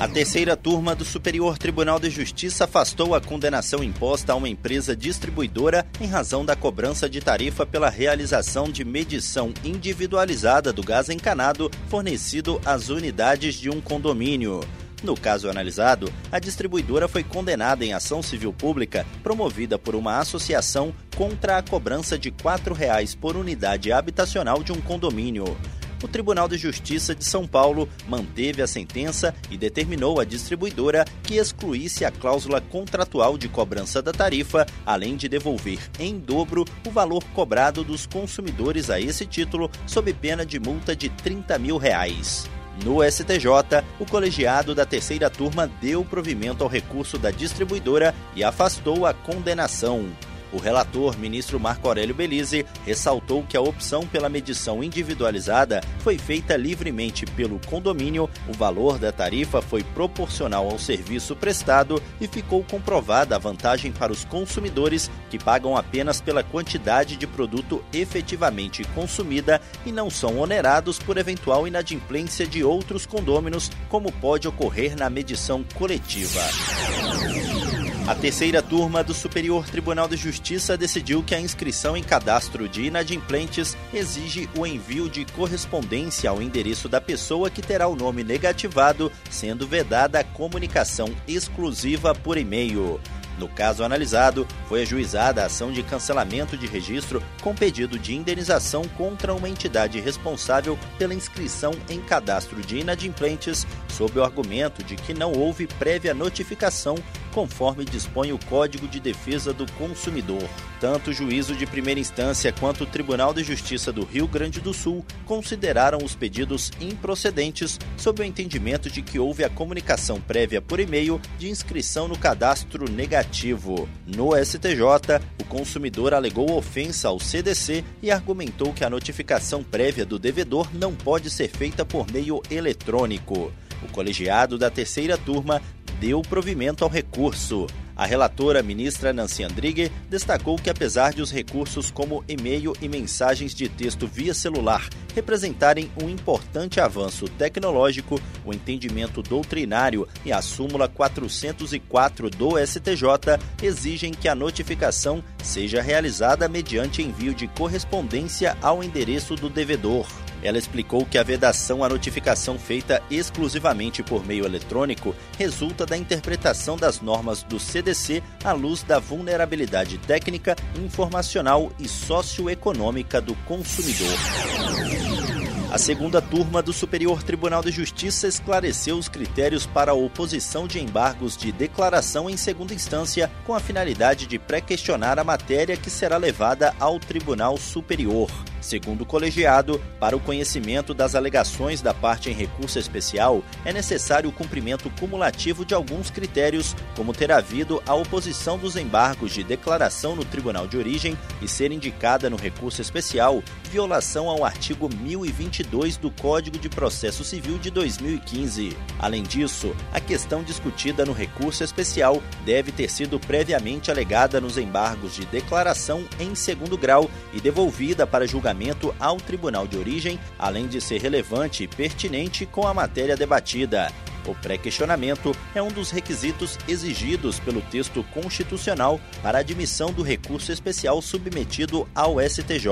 A terceira turma do Superior Tribunal de Justiça afastou a condenação imposta a uma empresa distribuidora em razão da cobrança de tarifa pela realização de medição individualizada do gás encanado fornecido às unidades de um condomínio. No caso analisado, a distribuidora foi condenada em ação civil pública promovida por uma associação contra a cobrança de R$ 4,00 por unidade habitacional de um condomínio o Tribunal de Justiça de São Paulo manteve a sentença e determinou à distribuidora que excluísse a cláusula contratual de cobrança da tarifa, além de devolver em dobro o valor cobrado dos consumidores a esse título, sob pena de multa de 30 mil reais. No STJ, o colegiado da terceira turma deu provimento ao recurso da distribuidora e afastou a condenação. O relator, ministro Marco Aurélio Belize, ressaltou que a opção pela medição individualizada foi feita livremente pelo condomínio, o valor da tarifa foi proporcional ao serviço prestado e ficou comprovada a vantagem para os consumidores que pagam apenas pela quantidade de produto efetivamente consumida e não são onerados por eventual inadimplência de outros condôminos, como pode ocorrer na medição coletiva. A terceira turma do Superior Tribunal de Justiça decidiu que a inscrição em cadastro de inadimplentes exige o envio de correspondência ao endereço da pessoa que terá o nome negativado, sendo vedada a comunicação exclusiva por e-mail. No caso analisado, foi ajuizada a ação de cancelamento de registro com pedido de indenização contra uma entidade responsável pela inscrição em cadastro de inadimplentes, sob o argumento de que não houve prévia notificação, conforme dispõe o Código de Defesa do Consumidor. Tanto o juízo de primeira instância quanto o Tribunal de Justiça do Rio Grande do Sul consideraram os pedidos improcedentes sob o entendimento de que houve a comunicação prévia por e-mail de inscrição no cadastro negativo. No STJ, o consumidor alegou ofensa ao CDC e argumentou que a notificação prévia do devedor não pode ser feita por meio eletrônico. O colegiado da terceira turma deu provimento ao recurso. A relatora, ministra Nancy Andrighi, destacou que apesar de os recursos como e-mail e mensagens de texto via celular representarem um importante avanço tecnológico, o entendimento doutrinário e a súmula 404 do STJ exigem que a notificação seja realizada mediante envio de correspondência ao endereço do devedor. Ela explicou que a vedação à notificação feita exclusivamente por meio eletrônico resulta da interpretação das normas do CDC à luz da vulnerabilidade técnica, informacional e socioeconômica do consumidor. A segunda turma do Superior Tribunal de Justiça esclareceu os critérios para a oposição de embargos de declaração em segunda instância, com a finalidade de pré-questionar a matéria que será levada ao Tribunal Superior. Segundo o colegiado, para o conhecimento das alegações da parte em recurso especial, é necessário o cumprimento cumulativo de alguns critérios, como ter havido a oposição dos embargos de declaração no tribunal de origem e ser indicada no recurso especial violação ao artigo 1022 do Código de Processo Civil de 2015. Além disso, a questão discutida no recurso especial deve ter sido previamente alegada nos embargos de declaração em segundo grau e devolvida para julgamento julgamento ao tribunal de origem, além de ser relevante e pertinente com a matéria debatida. O pré-questionamento é um dos requisitos exigidos pelo texto constitucional para admissão do recurso especial submetido ao STJ.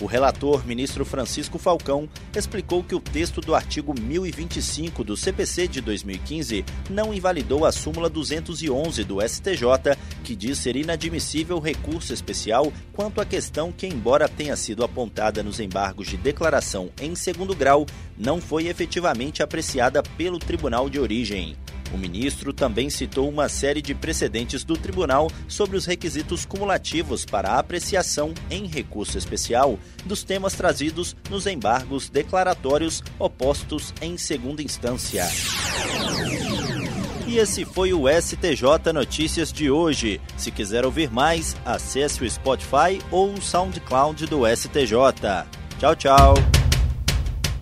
O relator, ministro Francisco Falcão, explicou que o texto do artigo 1025 do CPC de 2015 não invalidou a súmula 211 do STJ, que diz ser inadmissível recurso especial quanto à questão que, embora tenha sido apontada nos embargos de declaração em segundo grau, não foi efetivamente apreciada pelo Tribunal de origem. O ministro também citou uma série de precedentes do tribunal sobre os requisitos cumulativos para a apreciação em recurso especial dos temas trazidos nos embargos declaratórios opostos em segunda instância. E esse foi o STJ Notícias de hoje. Se quiser ouvir mais, acesse o Spotify ou o SoundCloud do STJ. Tchau, tchau.